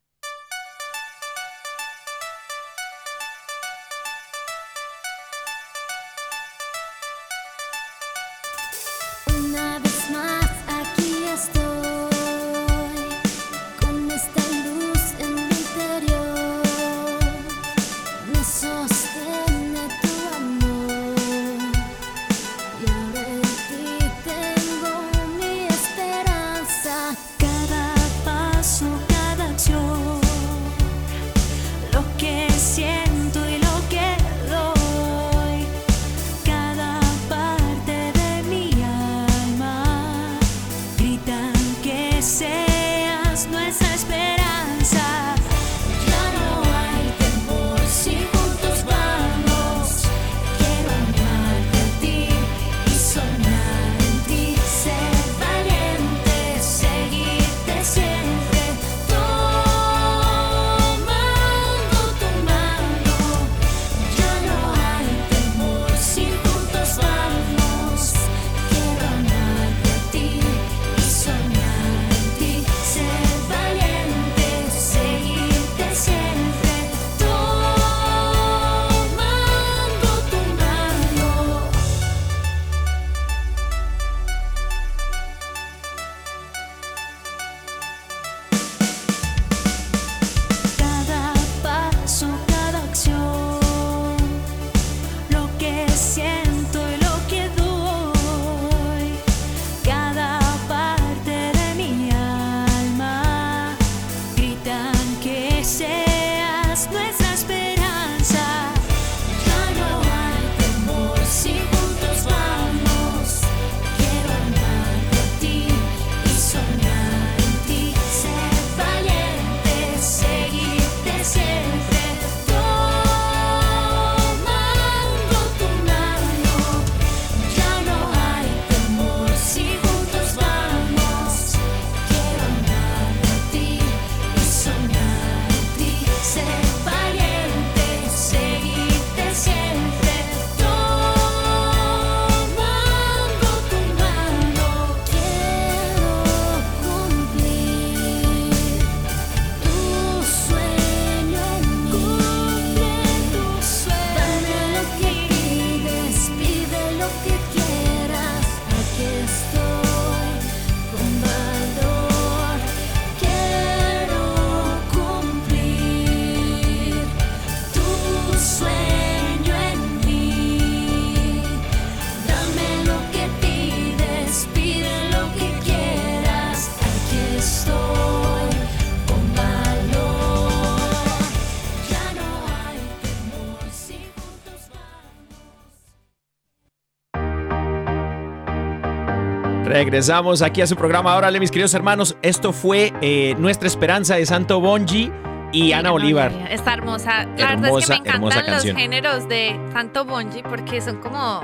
Regresamos aquí a su programa. Órale, mis queridos hermanos, esto fue eh, Nuestra Esperanza de Santo Bongi y Ana Bolívar. Está hermosa. La verdad es Hermosa, que me hermosa encantan los canción. géneros de Santo Bongi porque son como,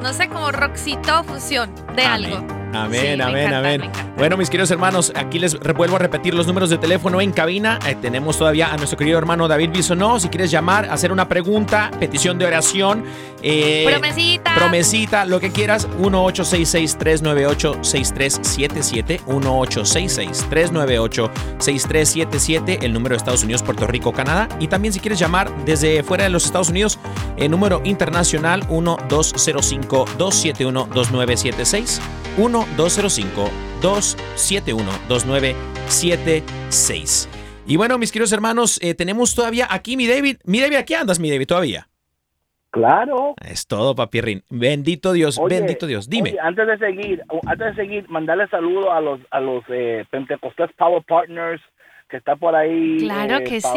no sé, como rockcito fusión de Amén, algo. Amén, Sí, amén, amén. Bueno, mis queridos hermanos, aquí les vuelvo a repetir los números de teléfono en cabina. Eh, tenemos todavía a nuestro querido hermano David Bisonó. Si quieres llamar, hacer una pregunta, petición de oración, eh, Promesita. promesita, lo que quieras, 1866-398-6377, 1866-398-6377, el número de Estados Unidos, Puerto Rico, Canadá. Y también si quieres llamar desde fuera de los Estados Unidos, el número internacional 1205-271-2976, 1205-271-2976. Y bueno, mis queridos hermanos, eh, tenemos todavía aquí mi David. Mi David, aquí andas, mi David, todavía. Claro. Es todo, papirrín. Bendito Dios, Oye, bendito Dios. Dime. oye, antes de seguir, antes de seguir, mandarle saludos a los a los eh, Pentecostés Power Partners que está por ahí. Claro eh, que sí.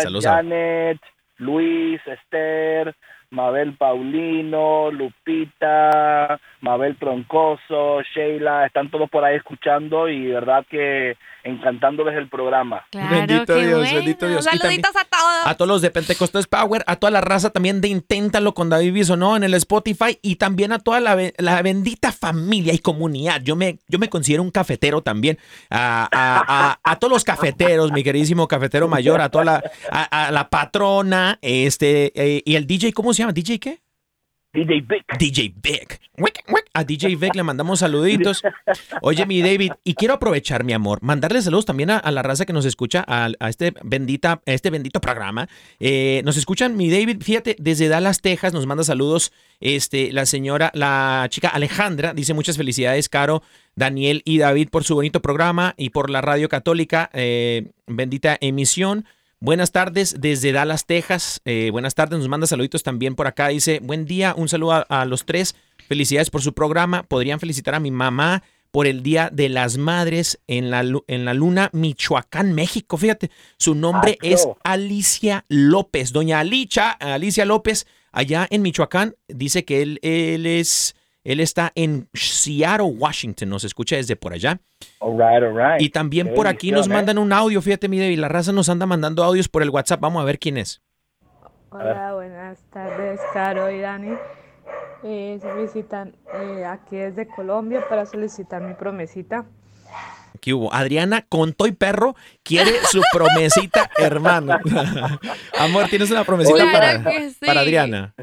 Saludos a- Janet, Luis, Esther, Mabel Paulino, Lupita, Mabel Troncoso, Sheila, están todos por ahí escuchando y de verdad que encantándoles el programa. Claro, Bendito qué Dios, bueno. bendito Dios. Saluditos a todos. A todos los de Pentecostés Power, a toda la raza también de Inténtalo con David Bisonó en el Spotify y también a toda la, la bendita familia y comunidad. Yo me, yo me considero un cafetero también. A, a- a- a todos los cafeteros, mi queridísimo cafetero mayor, a toda la, a, a la patrona, este, eh, y el DJ, ¿cómo se llama? ¿DJ qué? DJ Vic. DJ Vic. A DJ Vic le mandamos saluditos. Oye, mi David, y quiero aprovechar, mi amor, mandarle saludos también a, a la raza que nos escucha, a, a este, bendita, a este bendito programa. Eh, nos escuchan, mi David, fíjate, desde Dallas, Texas, nos manda saludos este, la señora, la chica Alejandra, dice muchas felicidades, Caro, Daniel y David, por su bonito programa y por la radio católica. eh, bendita emisión. Buenas tardes desde Dallas, Texas. Eh, buenas tardes, nos manda saluditos también por acá. Dice, buen día, un saludo a, a los tres. Felicidades por su programa. Podrían felicitar a mi mamá por el Día de las Madres en la, en la Luna, Michoacán, México. Fíjate, su nombre Acho. es Alicia López. Doña Alicia, Alicia López, allá en Michoacán, dice que él, él es... Él está en Seattle, Washington, nos escucha desde por allá. All right, all right. Y también por aquí nos mandan un audio, fíjate, mi David, la raza nos anda mandando audios por el WhatsApp. Vamos a ver quién es. Hola, buenas tardes, Caro y Dani. Eh, solicitan eh, aquí desde Colombia para solicitar mi promesita. ¿Qué hubo? Adriana con Toy Perro quiere su promesita, hermano. Amor, ¿tienes una promesita Claro para, sí. para Adriana?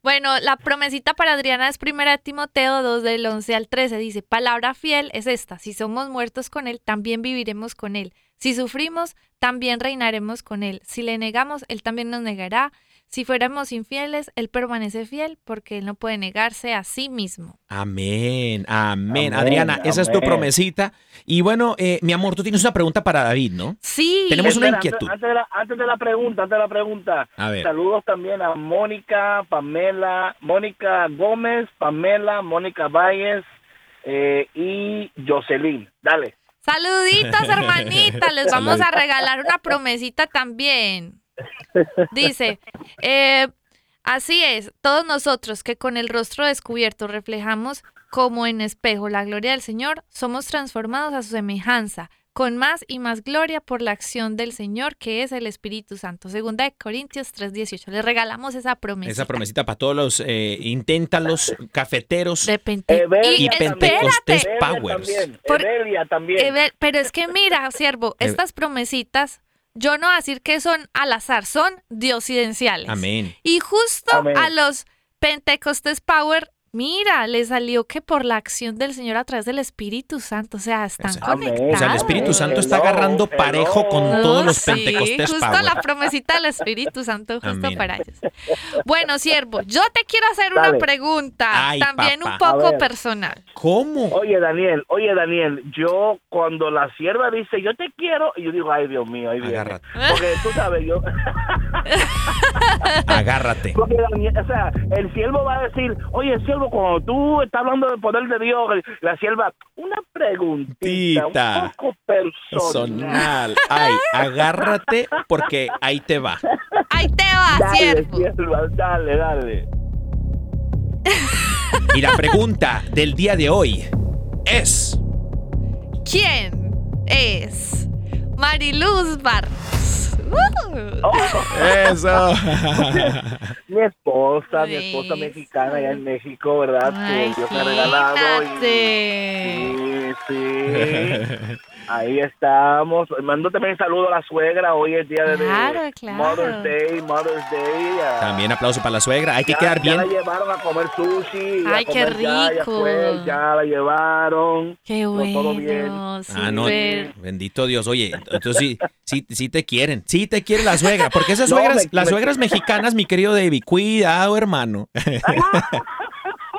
Bueno, la promesita para Adriana es primera de Timoteo 2 del 11 al 13. Dice, palabra fiel es esta, si somos muertos con Él, también viviremos con Él. Si sufrimos, también reinaremos con Él. Si le negamos, Él también nos negará. Si fuéramos infieles, Él permanece fiel porque Él no puede negarse a sí mismo. Amén, amén. Amén, Adriana, esa es tu promesita. Y bueno, eh, mi amor, tú tienes una pregunta para David, ¿no? Sí. Tenemos una inquietud. Antes, antes de la, antes de la pregunta, antes de la pregunta, A ver. saludos también a Mónica, Pamela, Mónica Gómez, Pamela, Mónica Valles eh, y Jocelyn. Dale. Saluditos, hermanita. Les vamos a regalar una promesita también. Dice, eh, así es, todos nosotros que con el rostro descubierto reflejamos como en espejo la gloria del Señor, somos transformados a su semejanza, con más y más gloria por la acción del Señor, que es el Espíritu Santo. Segunda de Corintios 3:18. Les regalamos esa promesa. Esa promesita para todos los eh, inténtalos, cafeteros. De Pente- Evelia y. Pentecostés Powers. también. Por- Evelia también. Ever- pero es que mira, siervo, estas promesitas, yo no voy a decir que son al azar, son diosidenciales. Amén. Y justo Amén. a los Pentecostés Power, mira, le salió que por la acción del Señor a través del Espíritu Santo, o sea, están conectados. O sea, el Espíritu Santo está agarrando parejo con todos los sí, Pentecostés justo Power. la promesita del Espíritu Santo justo Amén. para ellos. Bueno, siervo, yo te quiero hacer una pregunta, Ay, también papá. un poco personal. ¿Cómo? Oye, Daniel, oye, Daniel, yo cuando la sierva dice yo te quiero, y yo digo, ay, Dios mío, ahí viene. Agárrate. Porque tú sabes, yo. Agárrate. Porque Daniel, o sea, el siervo va a decir, oye, siervo, cuando tú estás hablando del poder de Dios, la sierva, una preguntita, Tita. un poco personal. Sonal. Ay, agárrate porque ahí te va. Ahí te va, Dale, siervo. sierva, dale, dale. Y la pregunta del día de hoy es... ¿Quién es Mariluz Barros? Uh. Eso. Mi esposa, mi esposa mexicana allá en México, ¿verdad? Ay, que Dios me ha regalado. y-. Sí, sí. Ahí estamos. Mando también un saludo a la suegra. Hoy es día de Claro, claro. Mother's Day, Mother's Day. ah, También aplauso para la suegra. Hay que ya- quedar Ya la bien. llevaron a comer sushi. a Ay, qué comer Ya, ya, rico. fue, ya la llevaron. Qué No, todo bien. bueno. Ah, no, bendito Dios. Oye, entonces sí, sí, sí te quieren. Sí te quiere la suegra. Porque esas No, suegras, me- las me- suegras mexicanas, mi querido David, cuidado, hermano.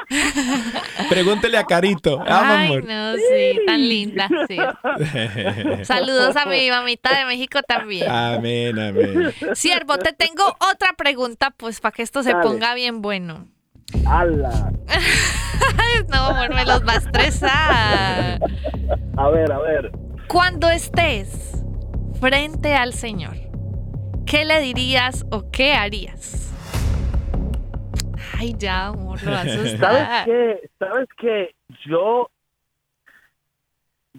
Pregúntele a Carito. Ah, Ay, amor. no, sí, tan linda. sí. Saludos a mi mamita de México también. Amén, amén. Siervo, te tengo otra pregunta, pues para que esto se Dale. ponga bien bueno. ¡Hala! No, amor, me los va a estresar. A ver, a ver. Cuando estés frente al Señor, ¿qué le dirías o qué harías? Ay, ya, amor, lo ¿Sabes qué? ¿Sabes qué? Yo,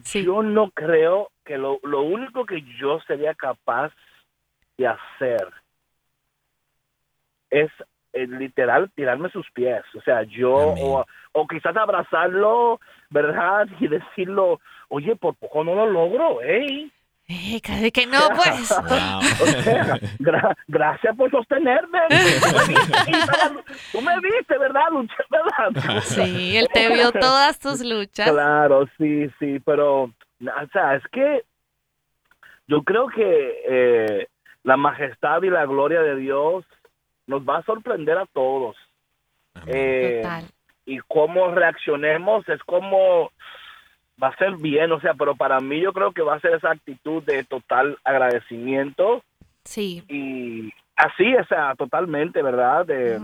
Sí. yo no creo que lo, lo único que yo sería capaz de hacer es eh, literal tirarme sus pies. O sea, yo, o, o quizás abrazarlo, ¿verdad? Y decirlo, oye, por poco no lo logro, ¿eh? Eh, casi que no, pues. Wow. O sea, gra- gracias por sostenerme. Tú me viste, ¿verdad? Luché, ¿verdad? Sí, él te vio todas tus luchas. Claro, sí, sí, pero, o sea, es que yo creo que eh, la majestad y la gloria de Dios nos va a sorprender a todos. Eh, Total. y cómo reaccionemos es como va a ser bien, o sea, pero para mí yo creo que va a ser esa actitud de total agradecimiento Sí. y así, o sea, totalmente, ¿verdad? De,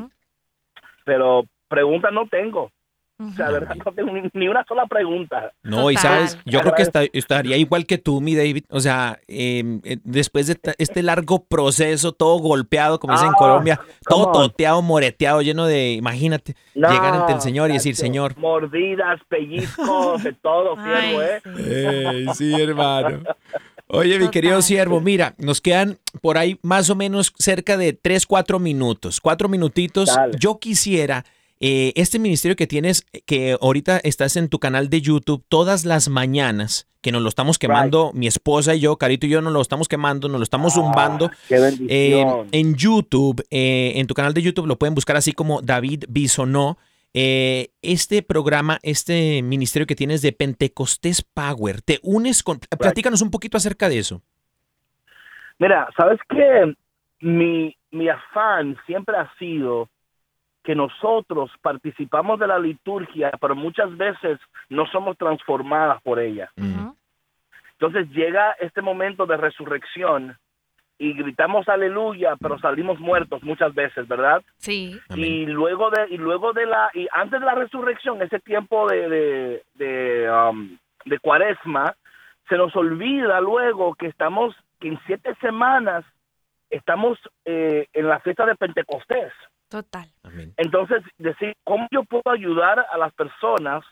Pero preguntas no tengo. O sea, ¿verdad? No tengo ni, una sola pregunta. No, y sabes, yo creo que esta- estaría igual que tú, mi David. O sea, eh, eh, después de este largo proceso, todo golpeado, como dicen en Ah, Colombia, todo toteado, moreteado, lleno de, imagínate, No, llegar ante el Señor y decir, Señor. Mordidas, pellizcos, de todo, siervo, ¿eh? sí. sí, hermano. Oye, mi querido siervo, mira, nos quedan por ahí más o menos cerca de 3, 4 minutos. Cuatro minutitos. Dale. Yo quisiera, eh, este ministerio que tienes, que ahorita estás en tu canal de YouTube todas las mañanas, que nos lo estamos quemando, mi esposa y yo, Carito y yo nos lo estamos quemando, nos lo estamos zumbando. Ah, Qué Eh, en YouTube, eh, en tu canal de YouTube lo pueden buscar así como David Bisonó. Eh, este programa, este ministerio que tienes de Pentecostés Power, te unes con... Platícanos un poquito acerca de eso. Mira, ¿sabes qué? Mi, mi afán siempre ha sido que nosotros participamos de la liturgia, pero muchas veces no somos transformadas por ella. Ujú. Entonces llega este momento de resurrección y gritamos aleluya, pero salimos muertos muchas veces, ¿verdad? Sí. Amén. Y luego de y luego de la y antes de la resurrección, ese tiempo de de, de, um, de Cuaresma, se nos olvida luego que estamos que en siete semanas estamos eh, en la fiesta de Pentecostés. Total. Amén. Entonces, decir, ¿cómo yo puedo ayudar a las personas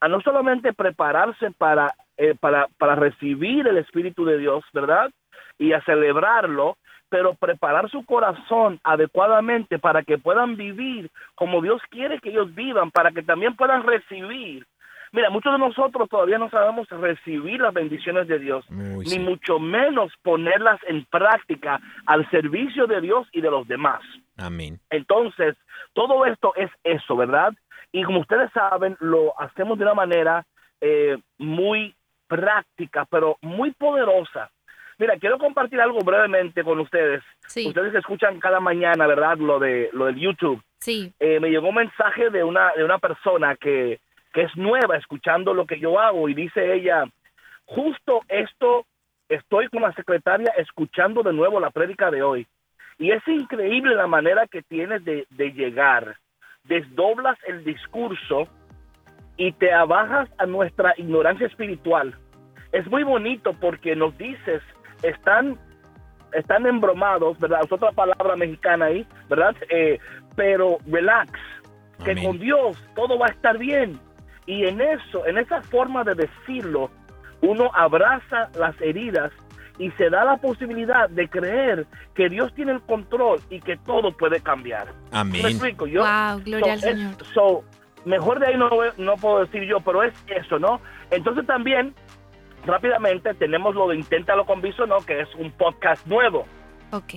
a no solamente prepararse para, eh, para, para recibir el Espíritu de Dios, ¿verdad? Y a celebrarlo, pero preparar su corazón adecuadamente para que puedan vivir como Dios quiere que ellos vivan, para que también puedan recibir. Mira, muchos de nosotros todavía no sabemos recibir las bendiciones de Dios, ni sí. mucho menos ponerlas en práctica al servicio de Dios y de los demás. Amén. Entonces, todo esto es eso, ¿verdad? Y como ustedes saben, lo hacemos de una manera eh, muy práctica, pero muy poderosa. Mira, quiero compartir algo brevemente con ustedes. Sí. Ustedes que escuchan cada mañana, ¿verdad? Lo de lo del YouTube. Sí. Eh, me llegó un mensaje de una de una persona que, que es nueva escuchando lo que yo hago y dice ella, justo esto estoy con la secretaria escuchando de nuevo la prédica de hoy. Y es increíble la manera que tienes de, de llegar. Desdoblas el discurso y te abajas a nuestra ignorancia espiritual. Es muy bonito porque nos dices, están, están embromados, ¿verdad? Es otra palabra mexicana ahí, ¿verdad? Eh, pero relax, que Amén. con Dios todo va a estar bien. Y en eso, en esa forma de decirlo, uno abraza las heridas y se da la posibilidad de creer que Dios tiene el control y que todo puede cambiar. ¿Me Amén. explico? Yo, Wow, gloria al so, es- Señor. so, mejor de ahí no, no puedo decir yo, pero es eso, ¿no? Entonces también, rápidamente, tenemos lo de Inténtalo con Viso, ¿no? Que es un podcast nuevo. Ok.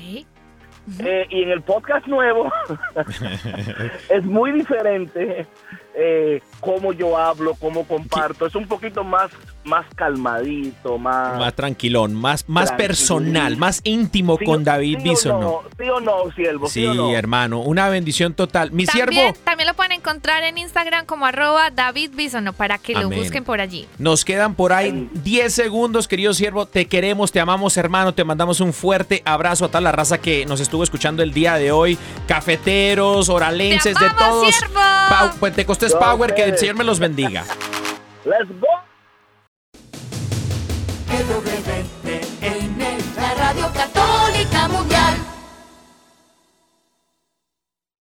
Eh, y en el podcast nuevo es muy diferente eh, cómo yo hablo, cómo comparto. Es un poquito más, más calmadito, más... Más tranquilón, más, más personal, más íntimo ¿Sí con David sí Bison. no? ¿Sí o no, siervo? ¿Sí, Sí, o no? hermano, una bendición total. Mi También, siervo, también lo pueden encontrar en Instagram como arroba David Bisono para que lo Amén. busquen por allí. nos quedan por ahí 10 segundos, querido siervo. Te queremos, te amamos, hermano. Te mandamos un fuerte abrazo a toda la raza que nos estuvo escuchando el día de hoy. Cafeteros, oralenses, ¡Te de todos. siervo! Pau- power, que el Señor me los bendiga. Let's go.